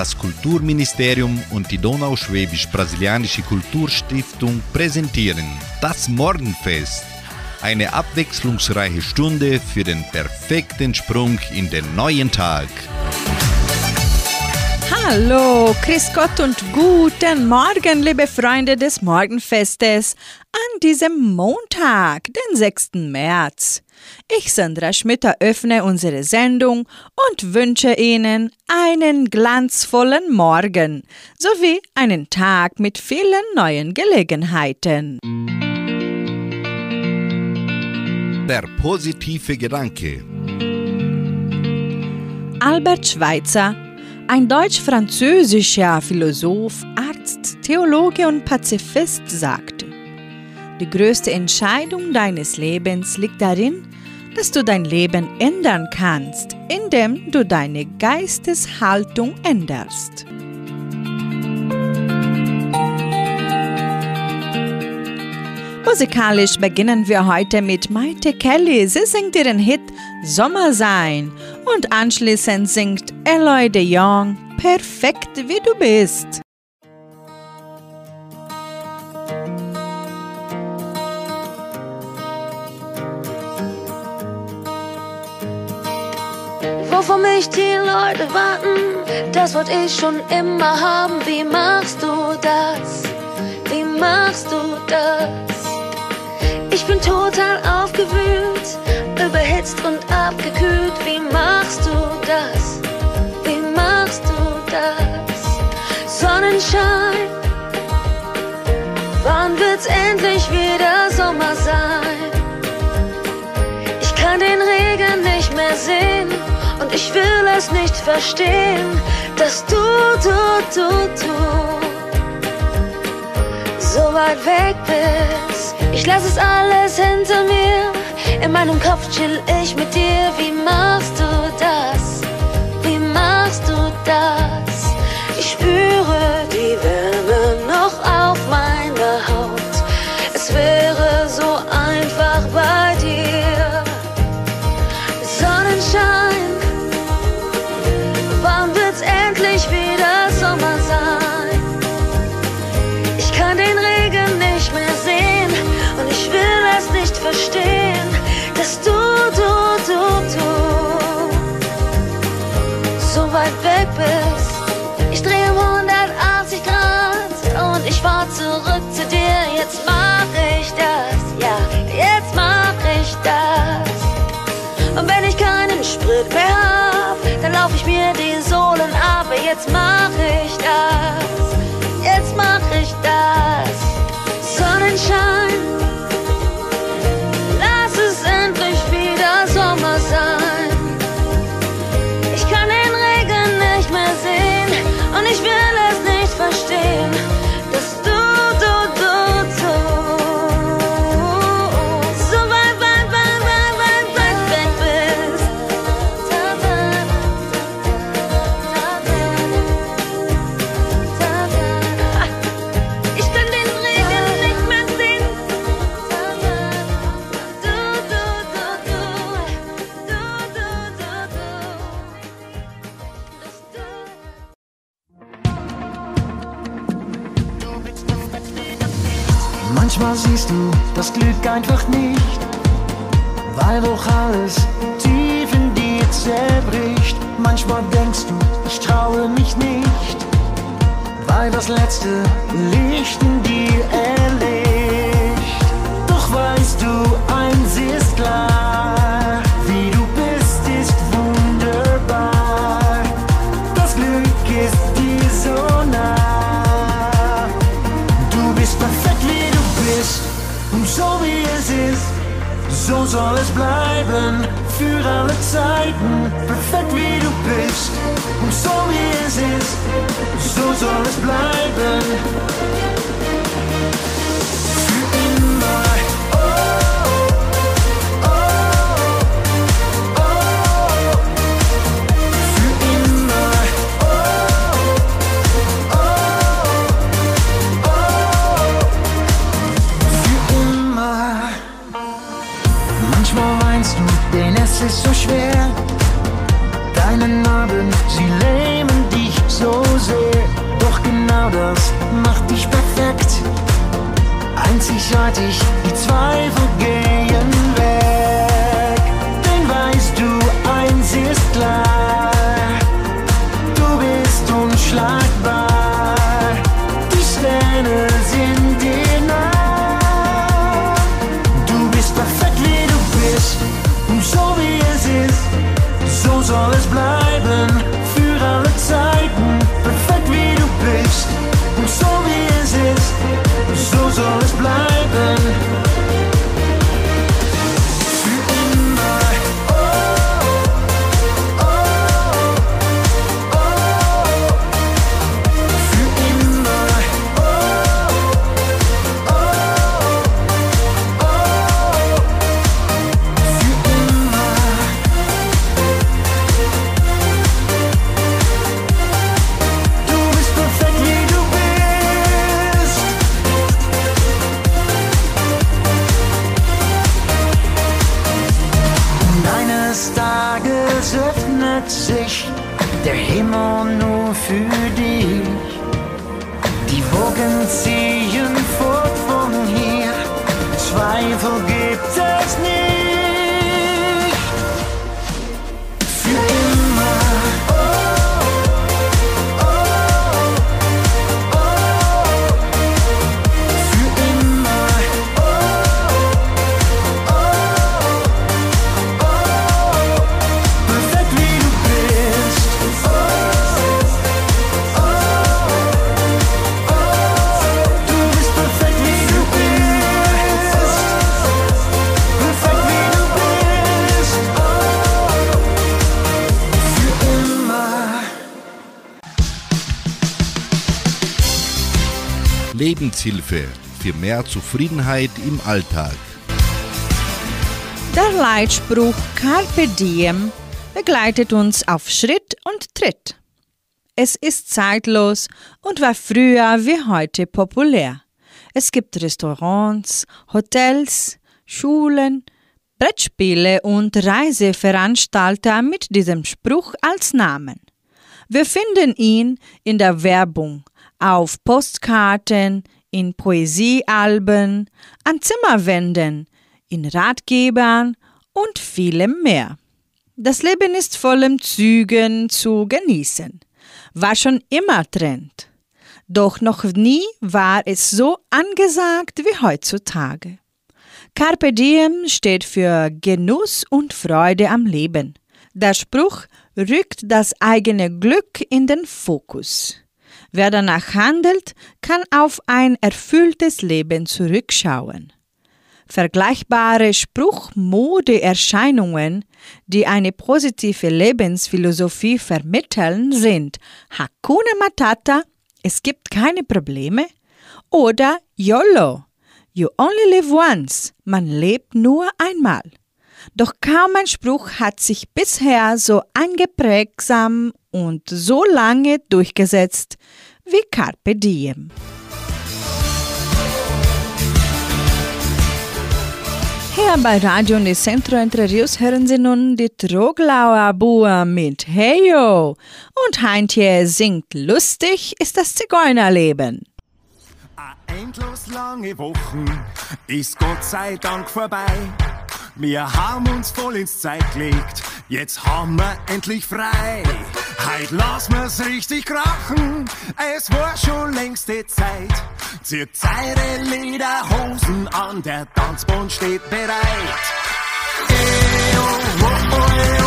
Das Kulturministerium und die Donauschwäbisch-Brasilianische Kulturstiftung präsentieren das Morgenfest. Eine abwechslungsreiche Stunde für den perfekten Sprung in den neuen Tag. Hallo, Chris Gott und guten Morgen, liebe Freunde des Morgenfestes, an diesem Montag, den 6. März. Ich, Sandra Schmidt, eröffne unsere Sendung und wünsche Ihnen einen glanzvollen Morgen sowie einen Tag mit vielen neuen Gelegenheiten. Der positive Gedanke. Albert Schweitzer, ein deutsch-französischer Philosoph, Arzt, Theologe und Pazifist, sagte, die größte Entscheidung deines Lebens liegt darin, dass du dein Leben ändern kannst, indem du deine Geisteshaltung änderst. Musikalisch beginnen wir heute mit Maite Kelly. Sie singt ihren Hit Sommer sein und anschließend singt Eloy de Jong Perfekt wie du bist. Wovor mich die Leute warten, das wollte ich schon immer haben. Wie machst du das? Wie machst du das? Ich bin total aufgewühlt, überhitzt und abgekühlt. Wie machst du das? Wie machst du das? Sonnenschein, wann wird's endlich wieder und ich will es nicht verstehen, dass du, du, du, du so weit weg bist. Ich lass es alles hinter mir. In meinem Kopf chill ich mit dir. Wie machst du das? Wie machst du das? Ich spüre die Wärme bist. Ich drehe 180 Grad und ich fahr zurück zu dir. Jetzt mach ich das, ja, jetzt mach ich das. Und wenn ich keinen Sprit mehr hab, dann lauf ich mir die Sohlen ab. Jetzt mach ich das, jetzt mach ich das. Sonnenschein, das Glück einfach nicht, weil doch alles tief in dir zerbricht. Manchmal denkst du, ich traue mich nicht, weil das letzte Licht in dir erlischt. Zeiten. Perfekt wie du bist und so wie es ist, so soll es bleiben. Einzigartig, die Zweifel gehen weg. Denn weißt du, eins ist klar, du bist unschlagbar. Die Sterne sind dir nah. Du bist perfekt, wie du bist, und so wie es ist, so soll es bleiben Lebenshilfe für mehr Zufriedenheit im Alltag. Der Leitspruch Carpe Diem begleitet uns auf Schritt und Tritt. Es ist zeitlos und war früher wie heute populär. Es gibt Restaurants, Hotels, Schulen, Brettspiele und Reiseveranstalter mit diesem Spruch als Namen. Wir finden ihn in der Werbung, auf Postkarten, in Poesiealben, an Zimmerwänden, in Ratgebern und vielem mehr. Das Leben ist vollem Zügen zu genießen. War schon immer Trend. Doch noch nie war es so angesagt wie heutzutage. Carpe diem steht für Genuss und Freude am Leben. Der Spruch rückt das eigene Glück in den Fokus. Wer danach handelt, kann auf ein erfülltes Leben zurückschauen. Vergleichbare Spruchmodeerscheinungen, die eine positive Lebensphilosophie vermitteln, sind Hakuna Matata, es gibt keine Probleme, oder YOLO, You only live once, man lebt nur einmal. Doch kaum ein Spruch hat sich bisher so eingeprägsam und so lange durchgesetzt wie Carpe Diem. Hier bei Radio Nicentro Entre Rios hören Sie nun die Troglauer Bua mit Heyo. Und Heintje singt lustig ist das Zigeunerleben. Endlos lange Wochen ist Gott sei Dank vorbei. Wir haben uns voll ins Zeit gelegt, jetzt haben wir endlich frei. Heut lassen wir's richtig krachen, es war schon längste Zeit. Zieht eure Lederhosen an, der Tanzbund steht bereit. Eo, oh, oh, oh,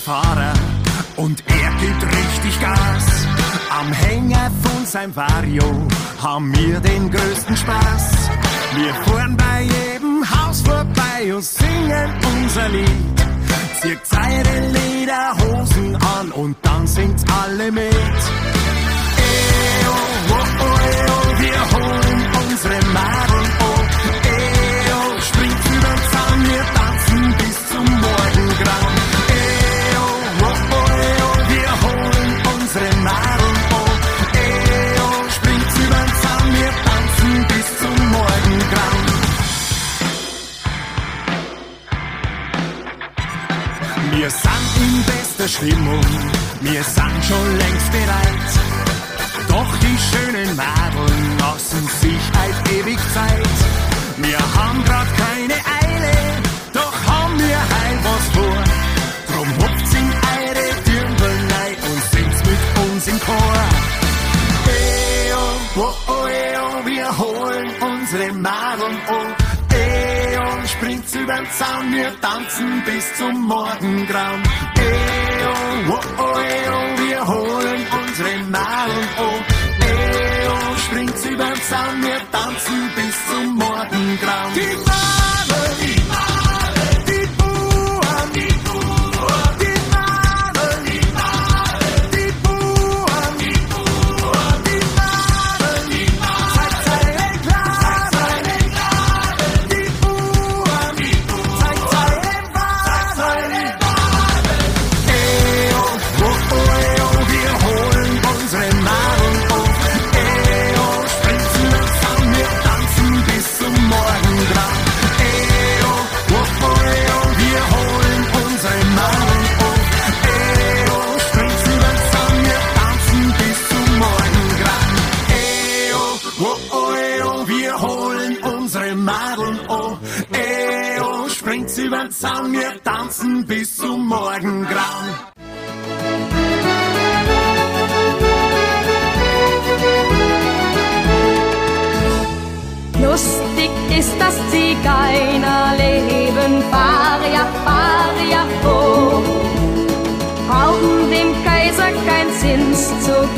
Fahrer und er gibt richtig Gas. Am Hänger von seinem Vario haben wir den größten Spaß. Wir fahren bei jedem Haus vorbei und singen unser Lied. Zieht eure Lederhosen an und dann singt's alle mit. Eo, oh, oh, oh, wir holen unsere Nadeln schlechte Stimmung, wir sind schon längst bereit. Doch die schönen Madeln lassen sich halt ewig Zeit. Wir haben grad keine Eile, doch haben wir heil was vor. Zaun, wir tanzen bis zum Morgengrauen. Eo, oh, oh, eo, wir holen unsere Nadeln, oh. Eo, springt's den Zaun, wir tanzen bis zum Morgengrauen.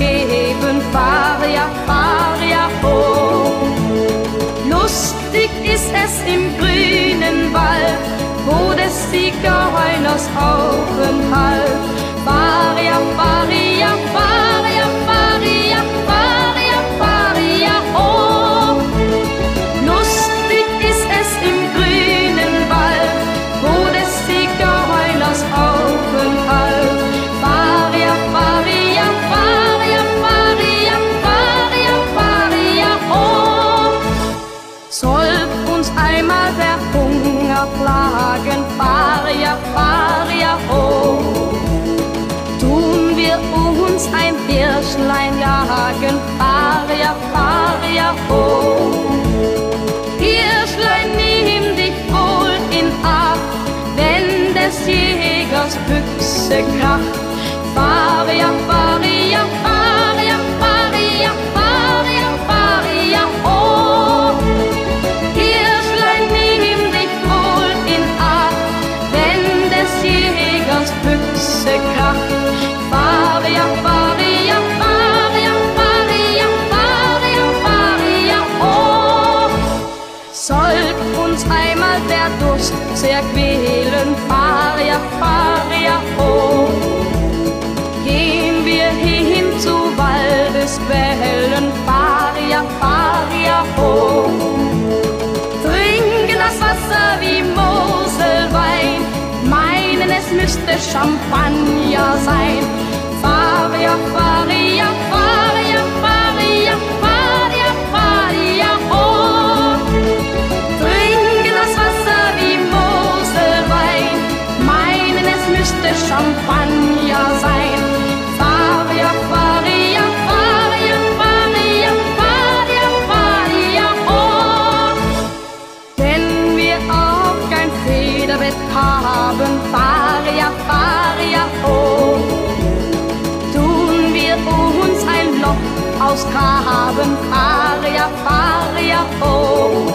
geben. Faria, Faria, oh. Lustig ist es im grünen Wald, wo des Siegerheuners Aufenthalt. Faria, Faria. pustekraft. Farve, ja, farve. müsste Champagner sein. Fabian Farid. Tun wir uns ein Loch aus Graben, Faria, Faria, oh.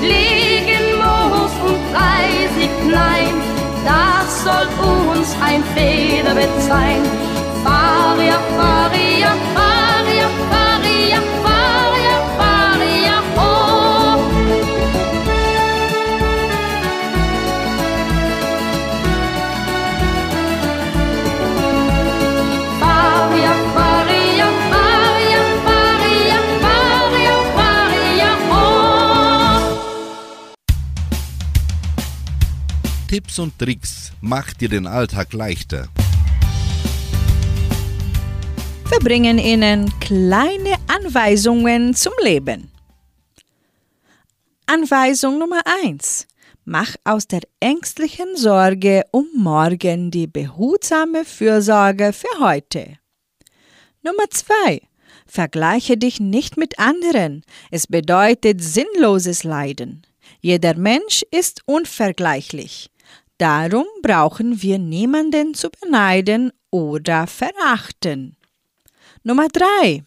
Liegen Moos und Reisig, nein, das soll uns ein Federbett sein. Tipps und Tricks macht dir den Alltag leichter. Wir bringen Ihnen kleine Anweisungen zum Leben. Anweisung Nummer 1. Mach aus der ängstlichen Sorge um morgen die behutsame Fürsorge für heute. Nummer 2. Vergleiche dich nicht mit anderen. Es bedeutet sinnloses Leiden. Jeder Mensch ist unvergleichlich. Darum brauchen wir niemanden zu beneiden oder verachten. Nummer drei.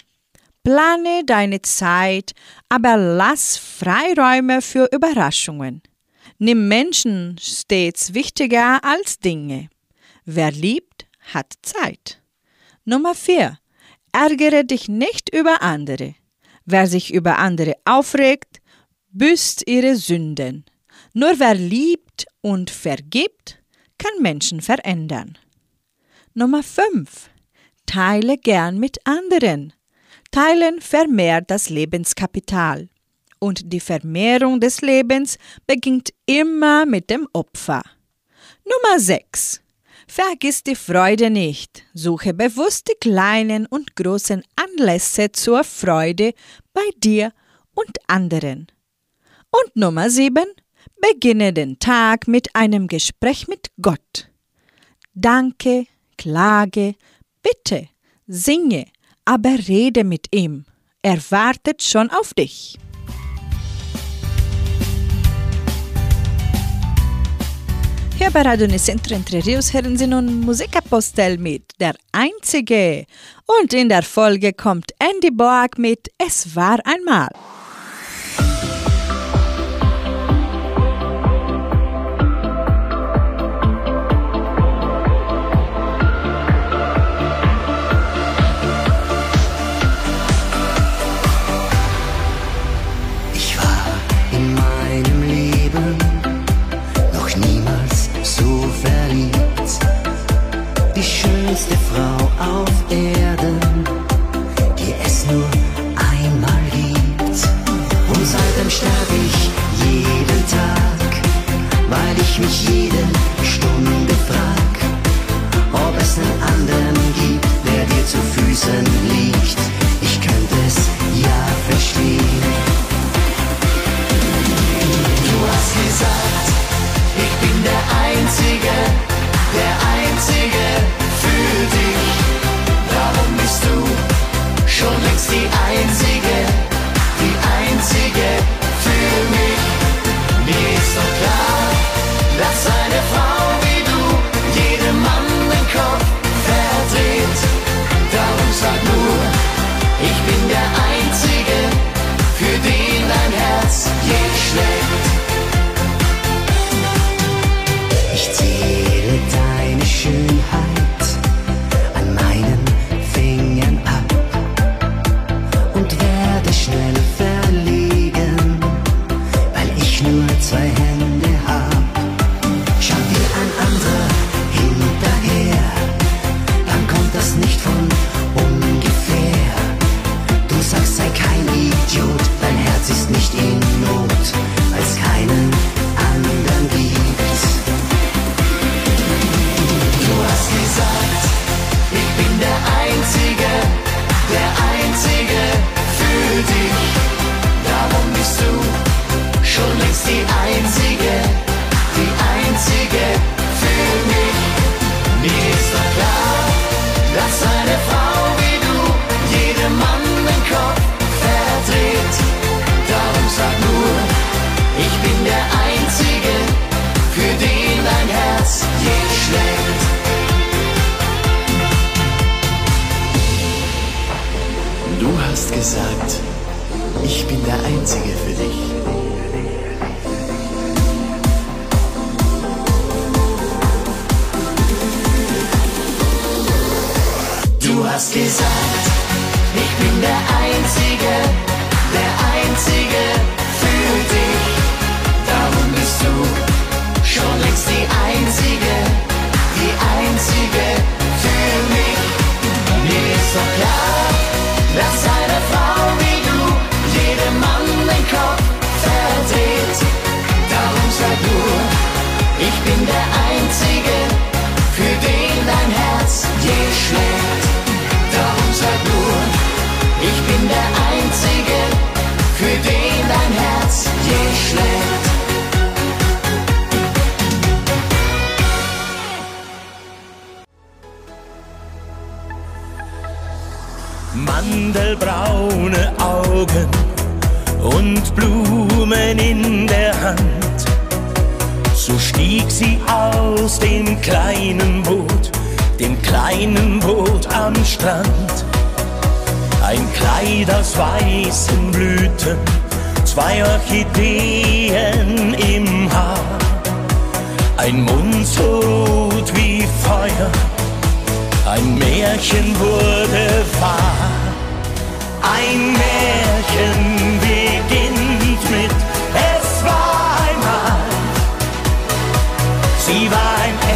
Plane deine Zeit, aber lass Freiräume für Überraschungen. Nimm Menschen stets wichtiger als Dinge. Wer liebt, hat Zeit. Nummer 4. Ärgere dich nicht über andere. Wer sich über andere aufregt, büßt ihre Sünden. Nur wer liebt und vergibt, kann Menschen verändern. Nummer 5. Teile gern mit anderen. Teilen vermehrt das Lebenskapital. Und die Vermehrung des Lebens beginnt immer mit dem Opfer. Nummer 6. Vergiss die Freude nicht. Suche bewusst die kleinen und großen Anlässe zur Freude bei dir und anderen. Und Nummer 7. Beginne den Tag mit einem Gespräch mit Gott. Danke, klage, bitte, singe, aber rede mit ihm. Er wartet schon auf dich. Hier bei Radio Nicentro Entre Rios hören Sie nun Musikapostel mit Der Einzige. Und in der Folge kommt Andy Boag mit Es war einmal. Auf Erden, die es nur einmal gibt. Und seitdem sterbe ich jeden Tag, weil ich mich jede Stunde frag, ob es einen anderen gibt, der dir zu Füßen liegt. Mandelbraune Augen und Blumen in der Hand. So stieg sie aus dem kleinen Boot, dem kleinen Boot am Strand. Ein Kleid aus weißen Blüten, zwei Orchideen im Haar, ein Mund so rot wie Feuer, ein Märchen wurde wahr. Ein Märchen beginnt mit Es war einmal. Sie war ein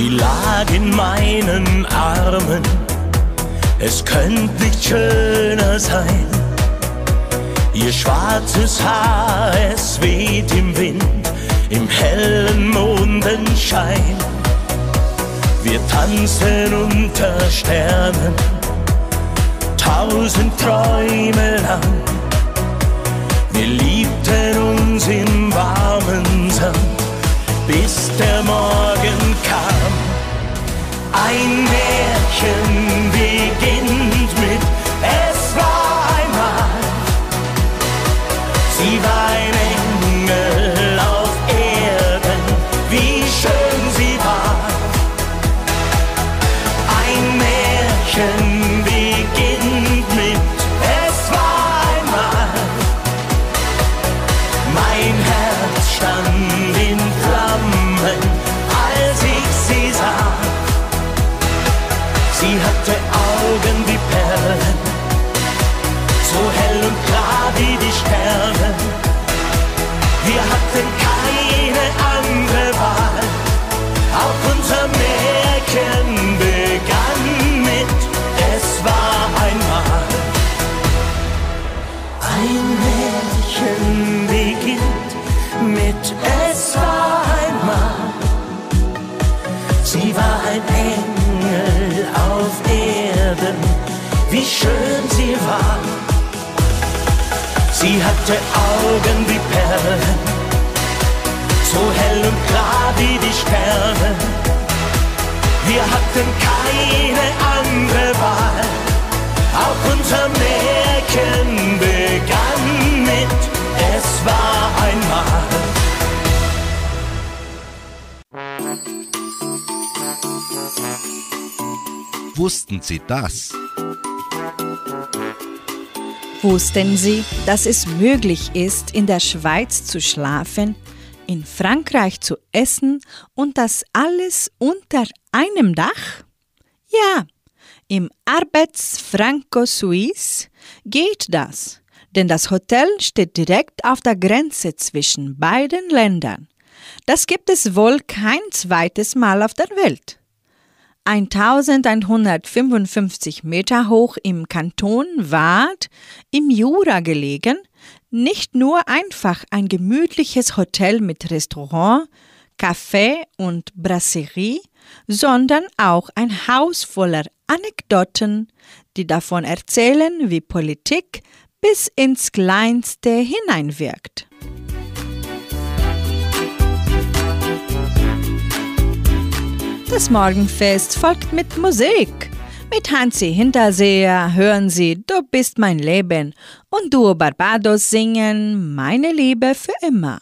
Sie lag in meinen Armen, es könnte nicht schöner sein. Ihr schwarzes Haar, es weht im Wind, im hellen Mondenschein. Wir tanzen unter Sternen, tausend Träume lang. Wir liebten uns im warmen Sand, bis der Morgen. Ein Märchen beginnt mit Sie hatte Augen wie Perlen, so hell und klar wie die Sterne. Wir hatten keine andere Wahl, auch unser Märchen begann mit Es war einmal. Wussten Sie das? Wussten Sie, dass es möglich ist, in der Schweiz zu schlafen, in Frankreich zu essen und das alles unter einem Dach? Ja, im Arbeits Franco Suisse geht das, denn das Hotel steht direkt auf der Grenze zwischen beiden Ländern. Das gibt es wohl kein zweites Mal auf der Welt. 1155 Meter hoch im Kanton Waadt im Jura gelegen, nicht nur einfach ein gemütliches Hotel mit Restaurant, Café und Brasserie, sondern auch ein Haus voller Anekdoten, die davon erzählen, wie Politik bis ins Kleinste hineinwirkt. Das Morgenfest folgt mit Musik. Mit Hansi Hinterseher hören Sie Du bist mein Leben und Duo Barbados singen Meine Liebe für immer.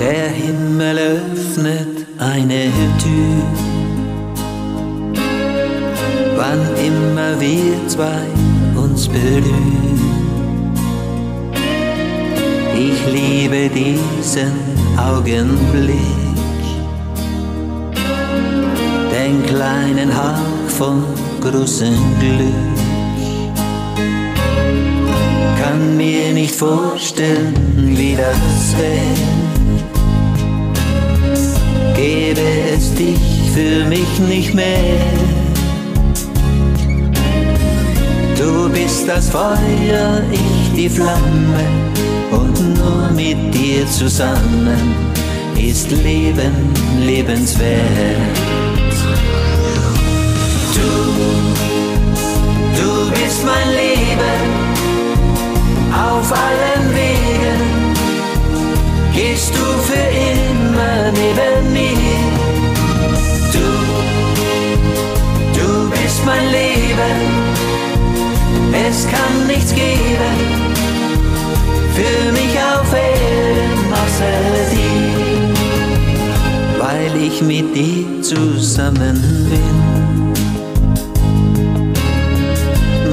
Der Himmel öffnet eine Tür. Wann immer wir zwei uns berühren. Ich liebe diesen Augenblick, den kleinen Hauch von großem Glück. Kann mir nicht vorstellen, wie das wäre. Gäbe es dich für mich nicht mehr. Du bist das Feuer, ich die Flamme und nur mit dir zusammen ist Leben lebenswert. Du, du bist mein Leben auf allen Wegen, gehst du für immer neben mir. Du, du bist mein Leben, es kann nichts geben für mich auf Erden außer dir, weil ich mit dir zusammen bin.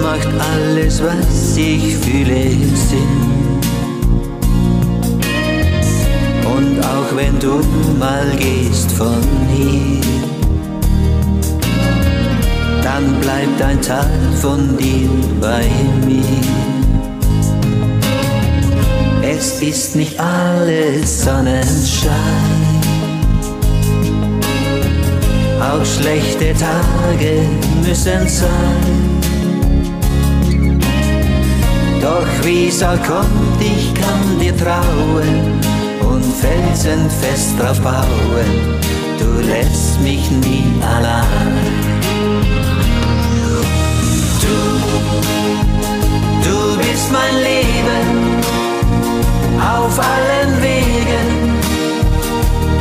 Macht alles, was ich fühle, Sinn. Und auch wenn du mal gehst von hier, dann bleibt ein Teil von dir bei mir. Es ist nicht alles Sonnenschein. Auch schlechte Tage müssen sein. Doch wie es auch kommt, ich kann dir trauen und felsenfest drauf bauen. Du lässt mich nie allein. Bist mein Leben auf allen Wegen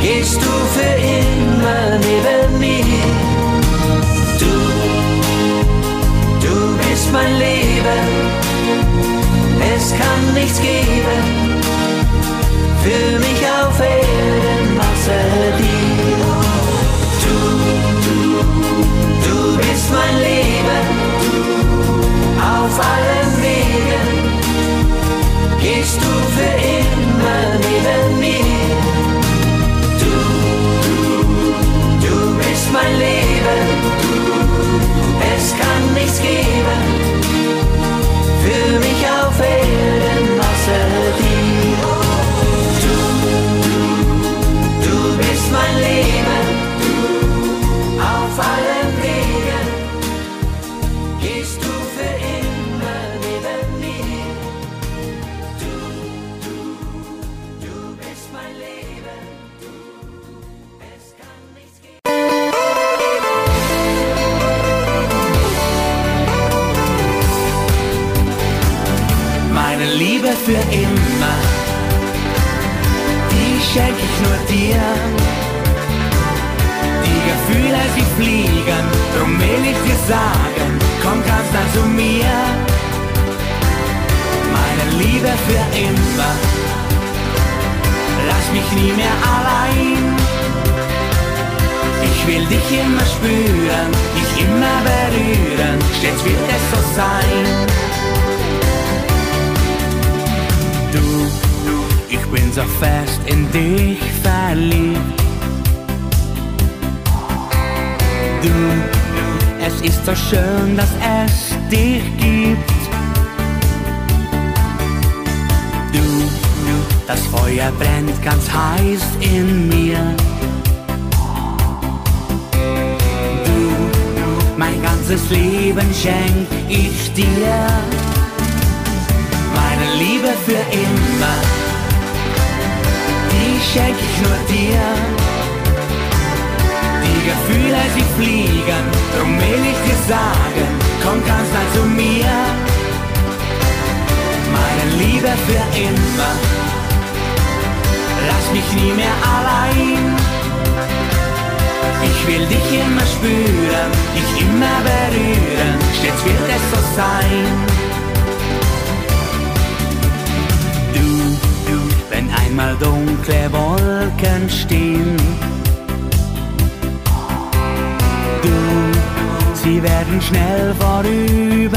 gehst du für immer neben mir. Du, du bist mein Leben, es kann nichts geben für mich auf Erden außer dir. Du, du, du bist mein Leben gehst du fliegen, drum will ich dir sagen, komm ganz nah zu mir. Meine Liebe für immer, lass mich nie mehr allein. Ich will dich immer spüren, dich immer berühren, stets wird es so sein. Du, du, ich bin so fest in dich verliebt. Du, es ist so schön, dass es dich gibt. Du, das Feuer brennt ganz heiß in mir. Du, mein ganzes Leben schenk ich dir meine Liebe für immer, die schenk ich nur dir. Gefühle, sie fliegen, drum will ich dir sagen, komm ganz nah zu mir. Meine Liebe für immer, lass mich nie mehr allein. Ich will dich immer spüren, dich immer berühren, stets wird es so sein. Du, du, wenn einmal dunkle Wolken stehen. Sie werden schnell vorübergehen.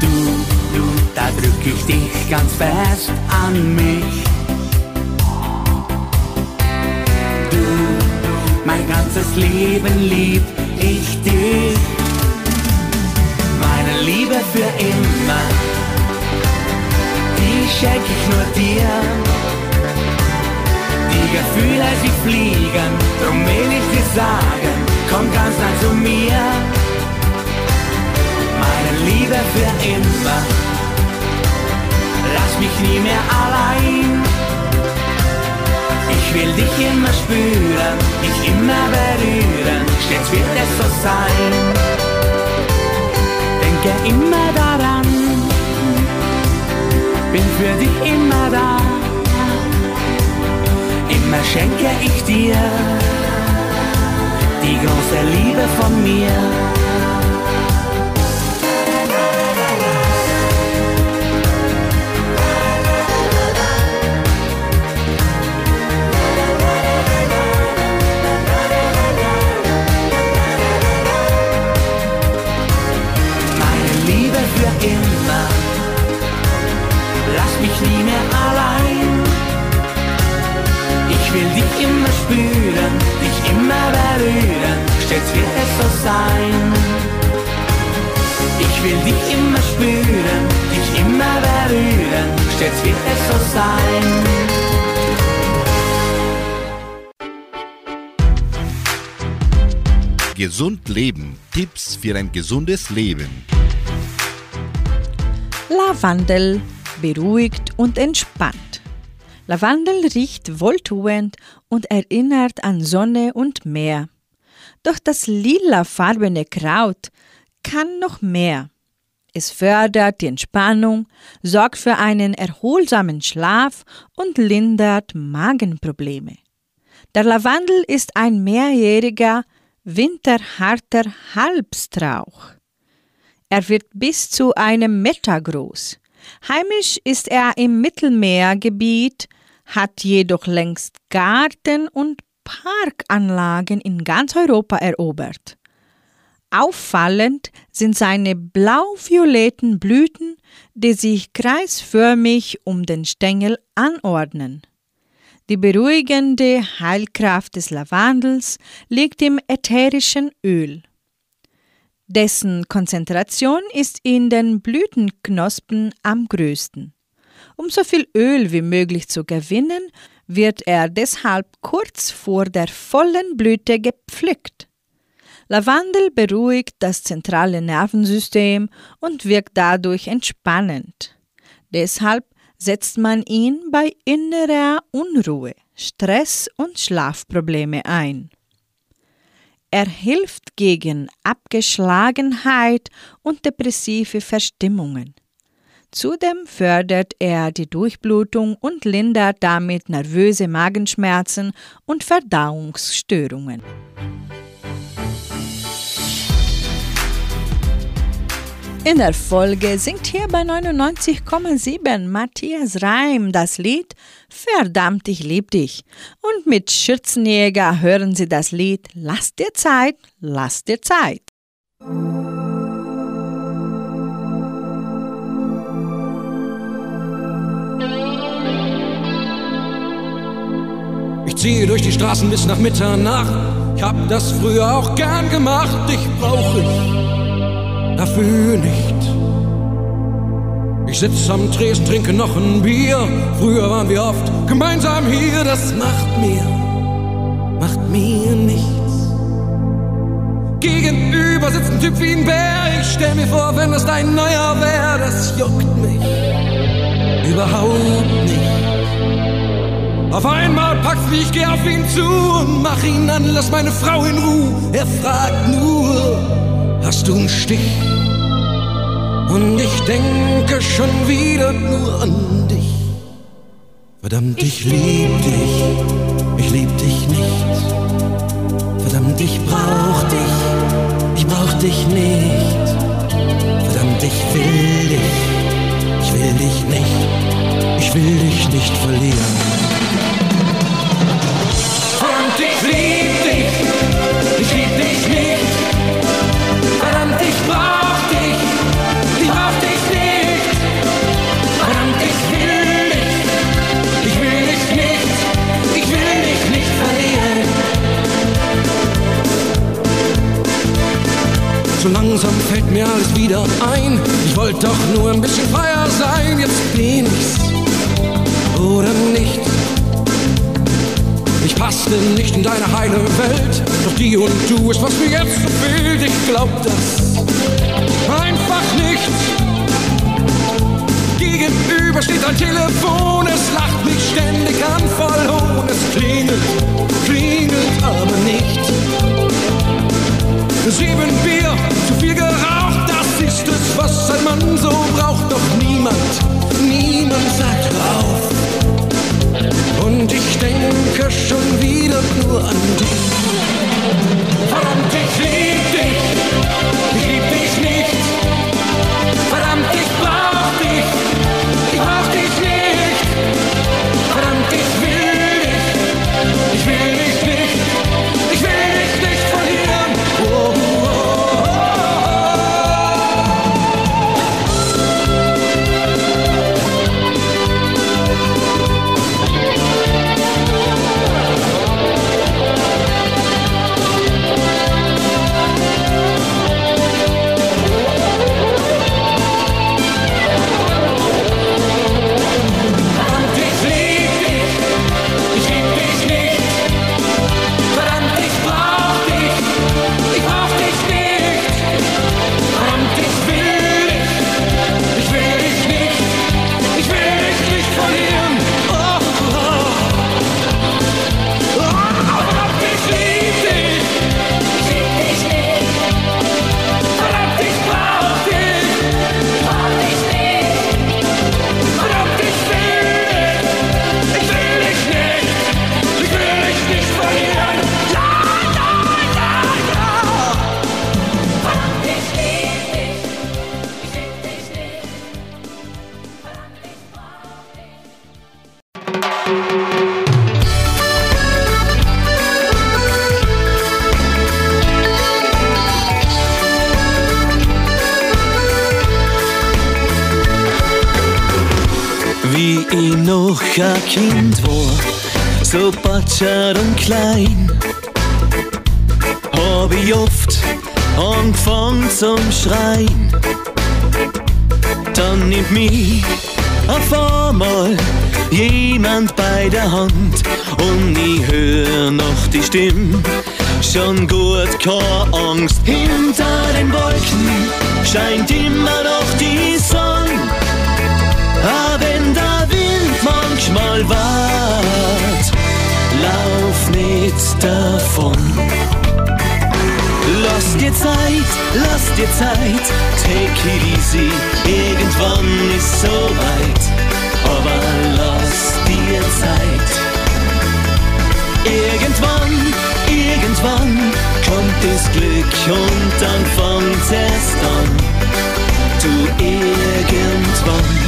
Du, du, drück ich dich ganz fest an mich. Du, mein ganzes Leben lieb ich dich. Meine Liebe für immer, die schenk ich nur dir. Die Gefühle, sie fliegen, drum will ich dir sagen, komm ganz nah zu mir. Meine Liebe für immer, lass mich nie mehr allein. Ich will dich immer spüren, dich immer berühren, stets wird es so sein. Denke immer daran, bin für dich immer da. Immer schenke ich dir die große Liebe von mir. Ich will dich immer spüren, dich immer berühren, stets wird es so sein. Ich will dich immer spüren, dich immer berühren, stets wird es so sein. Gesund Leben. Tipps für ein gesundes Leben. Lavendel beruhigt und entspannt. Lavendel riecht wohltuend und erinnert an Sonne und Meer. Doch das lilafarbene Kraut kann noch mehr. Es fördert die Entspannung, sorgt für einen erholsamen Schlaf und lindert Magenprobleme. Der Lavendel ist ein mehrjähriger, winterharter Halbstrauch. Er wird bis zu einem Meter groß. Heimisch ist er im Mittelmeergebiet, hat jedoch längst Garten- und Parkanlagen in ganz Europa erobert. Auffallend sind seine blau-violetten Blüten, die sich kreisförmig um den Stängel anordnen. Die beruhigende Heilkraft des Lavandels liegt im ätherischen Öl. Dessen Konzentration ist in den Blütenknospen am größten. Um so viel Öl wie möglich zu gewinnen, wird er deshalb kurz vor der vollen Blüte gepflückt. Lavandel beruhigt das zentrale Nervensystem und wirkt dadurch entspannend. Deshalb setzt man ihn bei innerer Unruhe, Stress und Schlafprobleme ein. Er hilft gegen Abgeschlagenheit und depressive Verstimmungen. Zudem fördert er die Durchblutung und lindert damit nervöse Magenschmerzen und Verdauungsstörungen. In der Folge singt hier bei 99,7 Matthias Reim das Lied Verdammt, ich lieb dich. Und mit Schürzenjäger hören Sie das Lied Lass dir Zeit, lass dir Zeit. Ich ziehe durch die Straßen bis nach Mitternacht. Ich hab das früher auch gern gemacht. Dich brauch ich dafür nicht. Ich sitz am Tresen, trinke noch ein Bier. Früher waren wir oft gemeinsam hier. Das macht mir, macht mir nichts. Gegenüber sitzt ein Typ wie ein Bär. Ich stell mir vor, wenn das dein neuer wär, das juckt mich überhaupt nicht. Auf einmal packt's mich, ich geh auf ihn zu und mach ihn an, lass meine Frau in Ruhe. Er fragt nur, hast du einen Stich? Und ich denke schon wieder nur an dich. Verdammt, ich lieb dich, ich lieb dich nicht. Verdammt, ich brauch dich, ich brauch dich nicht. Verdammt, ich will dich, ich will dich nicht, ich will dich nicht verlieren ich lieb dich, nicht. Ich will dich, nicht, ich will dich nicht verlieren. So langsam fällt mir alles wieder ein. Ich wollte doch nur ein bisschen freier sein, jetzt bin ich's oder nicht. Passte nicht in deine heile Welt, doch die und du ist, was mir jetzt so fehlt. Ich glaub das einfach nicht. Gegenüber steht ein Telefon, es lacht mich ständig an, voll Hohn. Es klingelt, klingelt aber nicht. Sieben Bier, zu viel geraucht, das ist es, was ein Mann so braucht. Doch niemand, niemand sagt auf. Und ich denke schon wieder nur an dich. Verdammt, ich lieb Kind war, so batschert und klein, hab ich oft angefangen zum Schreien. Dann nimmt mich auf einmal jemand bei der Hand und ich hör noch die Stimme. Schon gut, keine Angst, hinter den Wolken scheint immer davon. Lass dir Zeit, lass dir Zeit, take it easy, irgendwann ist so weit, aber lass dir Zeit. Irgendwann, irgendwann kommt das Glück und dann fängt's erst an. Du irgendwann.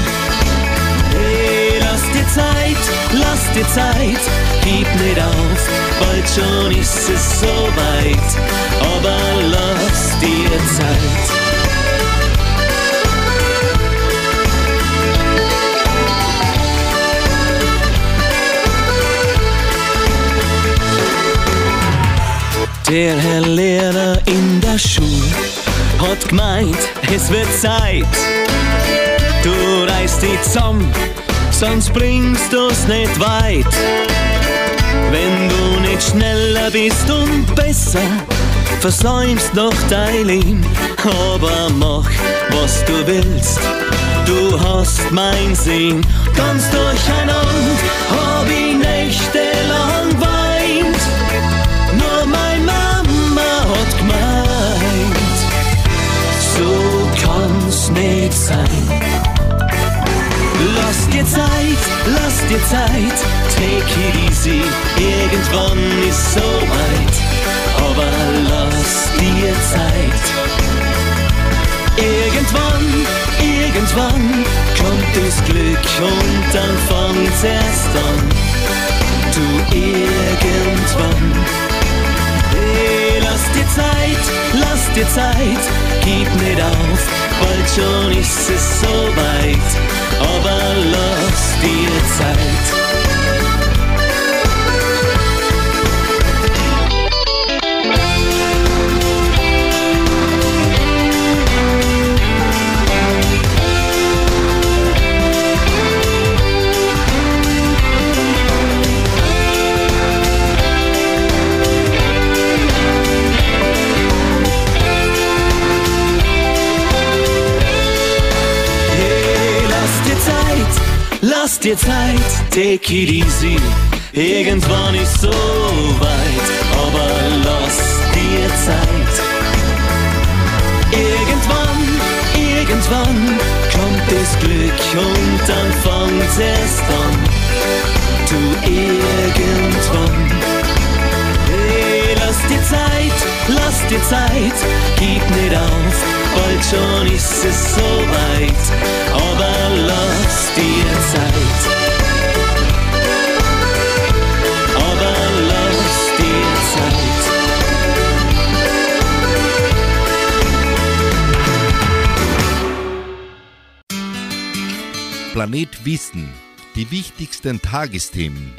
Zeit, lass dir Zeit, gib nicht auf, bald schon ist es so weit, aber lass dir Zeit. Der Herr Lehrer in der Schule hat gemeint, es wird Zeit. Du reißt dich zusammen, sonst bringst du's nicht weit. Wenn du nicht schneller bist und besser, versäumst noch dein Leben. Aber mach, was du willst, du hast mein Sinn. Ganz durcheinander hab ich nächtelang weint. Nur mein Mama hat gemeint, so kann's nicht sein. Dir Zeit, lass dir Zeit, take it easy, irgendwann ist so weit, aber lass dir Zeit. Irgendwann, irgendwann kommt das Glück und dann fängt's erst an. Du irgendwann. Hey, lass dir Zeit, lass dir Zeit, gib nicht auf, bald schon ist es so weit, aber lass dir Zeit. Dir Zeit, take it easy. Irgendwann ist so weit, aber lass dir Zeit. Irgendwann, irgendwann kommt das Glück und dann fangt's erst an. Du irgendwann. Hey, lass dir Zeit, lass dir Zeit, gib nicht auf, bald schon ist es so weit, aber lass dir Zeit. Planet Wissen. Die wichtigsten Tagesthemen.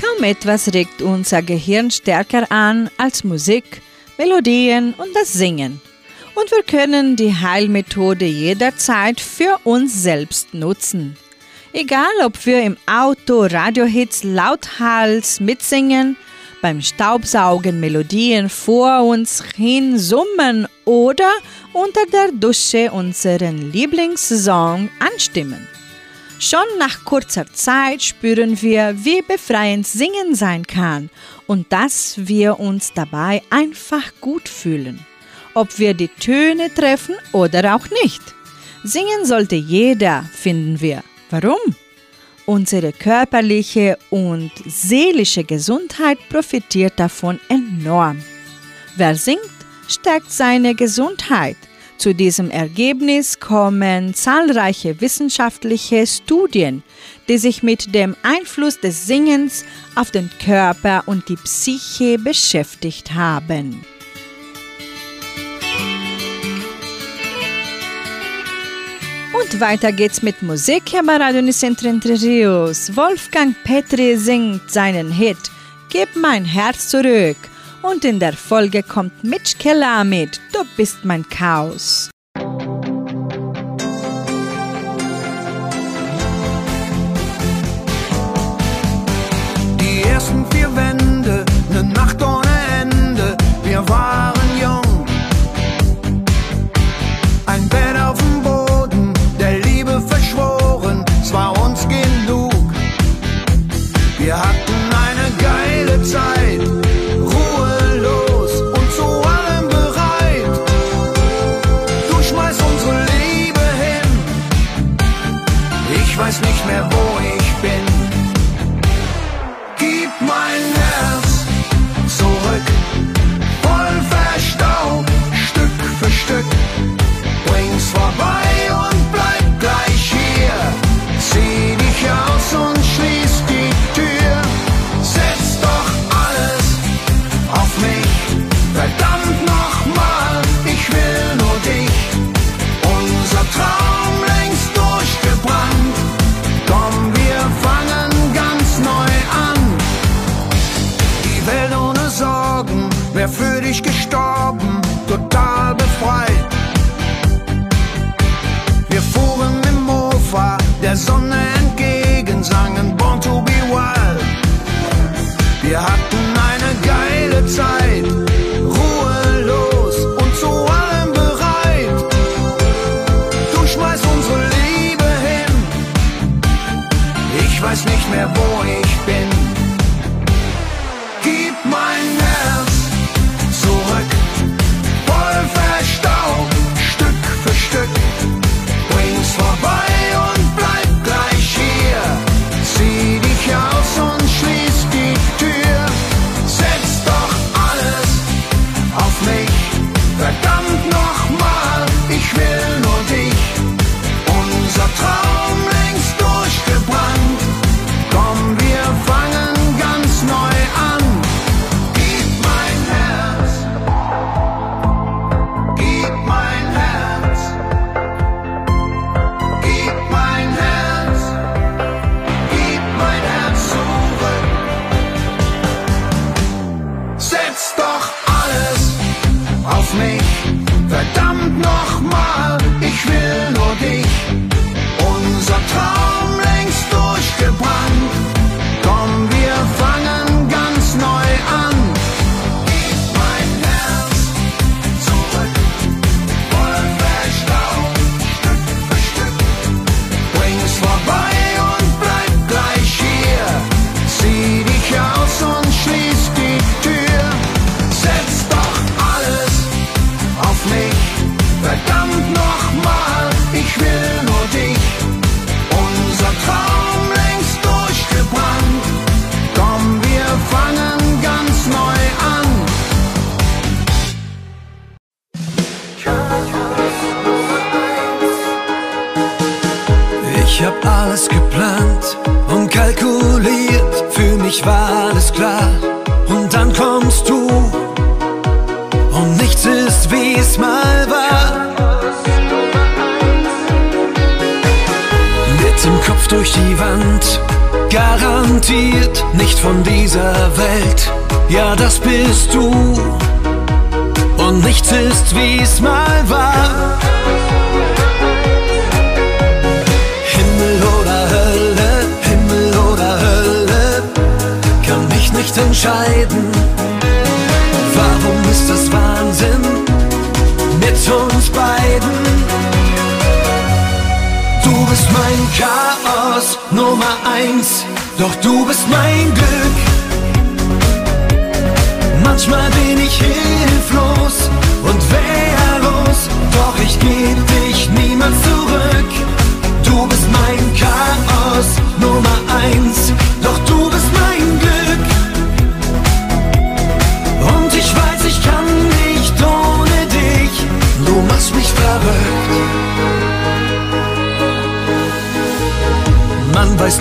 Kaum etwas regt unser Gehirn stärker an als Musik, Melodien und das Singen. Und wir können die Heilmethode jederzeit für uns selbst nutzen. Egal, ob wir im Auto Radiohits lauthals mitsingen, beim Staubsaugen Melodien vor uns hin summen oder unter der Dusche unseren Lieblingssong anstimmen. Schon nach kurzer Zeit spüren wir, wie befreiend Singen sein kann und dass wir uns dabei einfach gut fühlen, ob wir die Töne treffen oder auch nicht. Singen sollte jeder, finden wir. Warum? Unsere körperliche und seelische Gesundheit profitiert davon enorm. Wer singt, stärkt seine Gesundheit. Zu diesem Ergebnis kommen zahlreiche wissenschaftliche Studien, die sich mit dem Einfluss des Singens auf den Körper und die Psyche beschäftigt haben. Und weiter geht's mit Musik hier bei Radio Rios. Wolfgang Petri singt seinen Hit Gib mein Herz zurück. Und in der Folge kommt Mitch Keller mit Du bist mein Chaos. Die ersten vier Wände, ne Nacht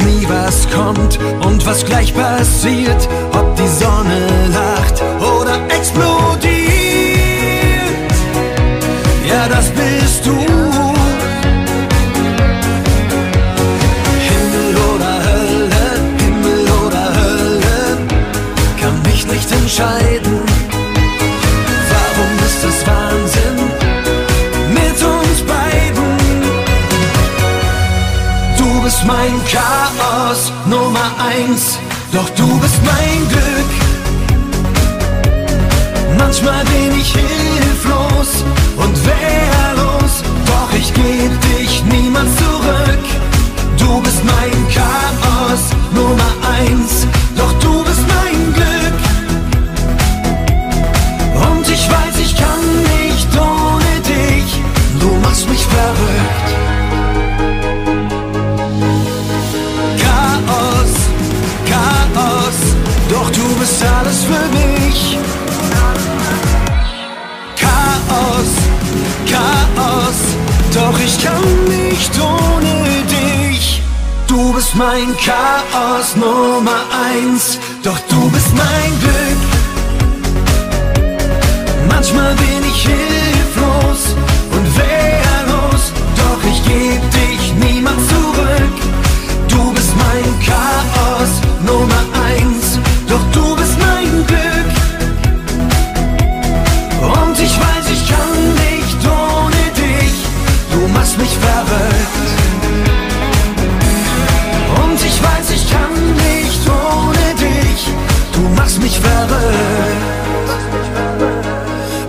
nie, was kommt und was gleich passiert, ob die Sonne lacht Chaos Nummer eins, doch du bist mein Glück. Manchmal bin ich hilflos und wehrlos, doch ich geb dich niemals zurück. Du bist mein Chaos Nummer eins. ich kann nicht ohne dich. Du bist mein Chaos Nummer eins, doch du bist mein Glück. Manchmal bin ich hier. mich verrückt. Und ich weiß, ich kann nicht ohne dich. Du machst mich verrückt.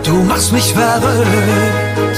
Du machst mich verrückt.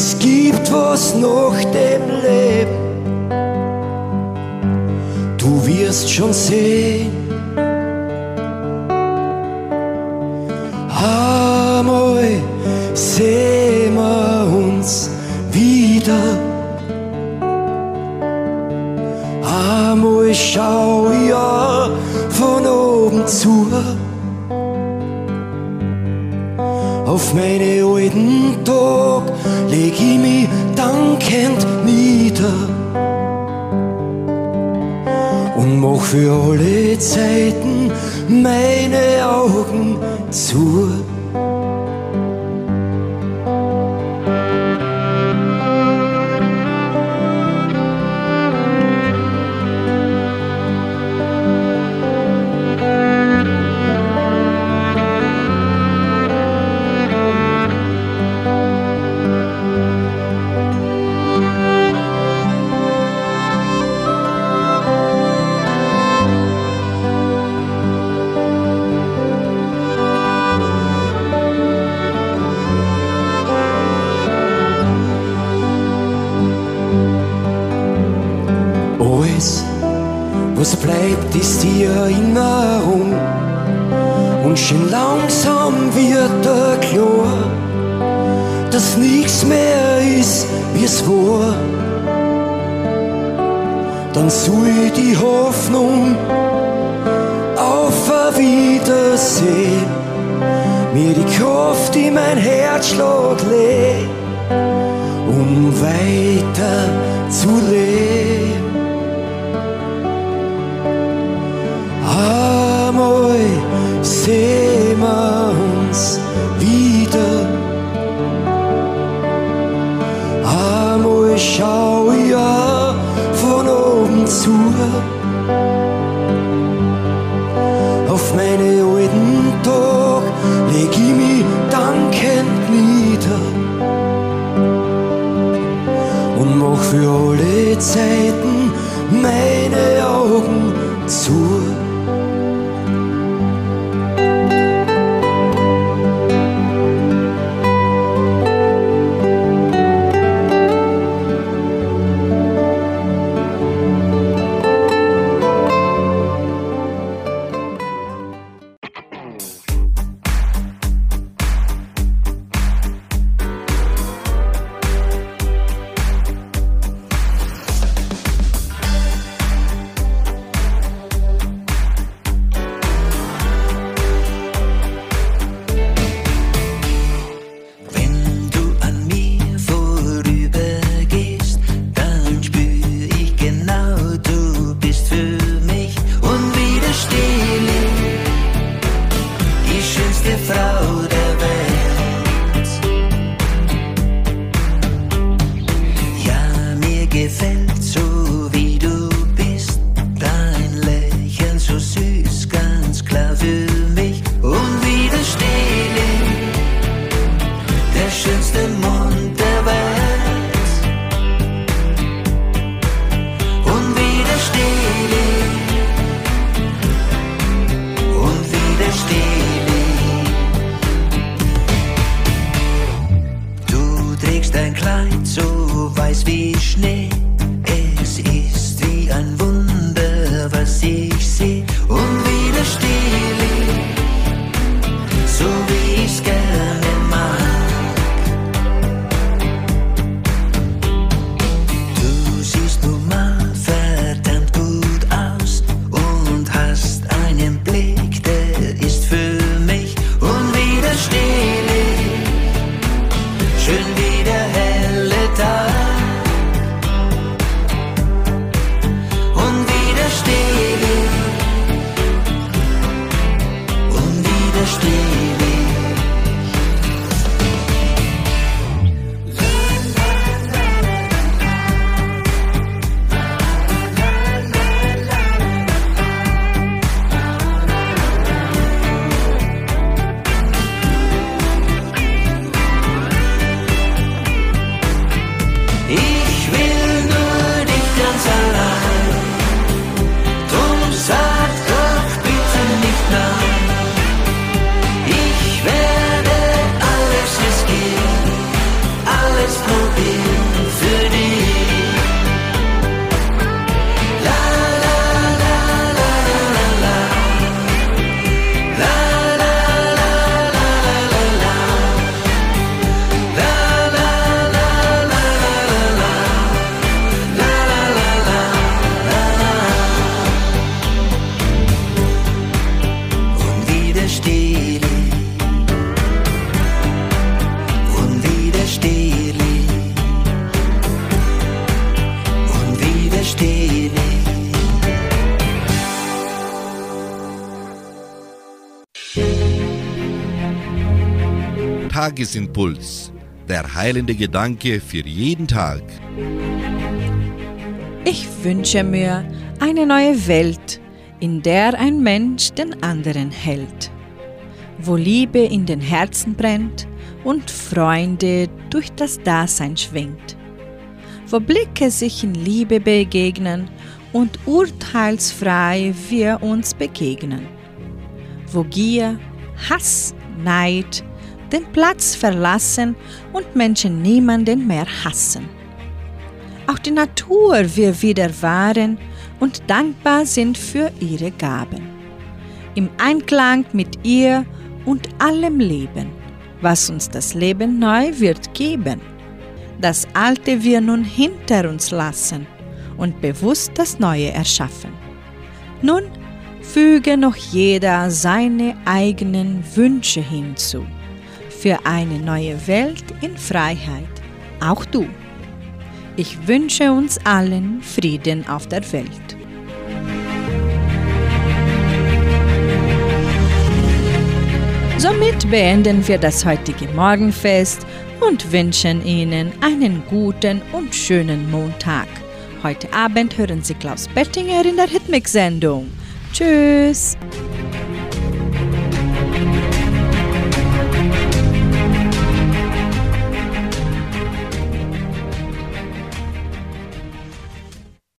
Es gibt was nach dem Leben, du wirst schon sehen. Einmal sehen wir uns wieder. Einmal schau ja von oben zu auf meine für alle Zeiten meine Augen zu. bleibt, es dir in Erinnerung. Und schon langsam wird er klar, dass nichts mehr ist, wie es war. Dann soll die Hoffnung auf ein Wiedersehen mir die Kraft in mein Herzschlag legt, um weiter zu leben. say Tagesimpuls, der heilende Gedanke für jeden Tag. Ich wünsche mir eine neue Welt, in der ein Mensch den anderen hält, wo Liebe in den Herzen brennt und Freunde durch das Dasein schwingt, wo Blicke sich in Liebe begegnen und urteilsfrei wir uns begegnen, wo Gier, Hass, Neid den Platz verlassen und Menschen niemanden mehr hassen. Auch die Natur wir wieder wahren und dankbar sind für ihre Gaben. Im Einklang mit ihr und allem Leben, was uns das Leben neu wird geben. Das Alte wir nun hinter uns lassen und bewusst das Neue erschaffen. Nun füge noch jeder seine eigenen Wünsche hinzu für eine neue Welt in Freiheit, auch du. Ich wünsche uns allen Frieden auf der Welt. Somit beenden wir das heutige Morgenfest und wünschen Ihnen einen guten und schönen Montag. Heute Abend hören Sie Klaus Bettinger in der Hitmix-Sendung. Tschüss!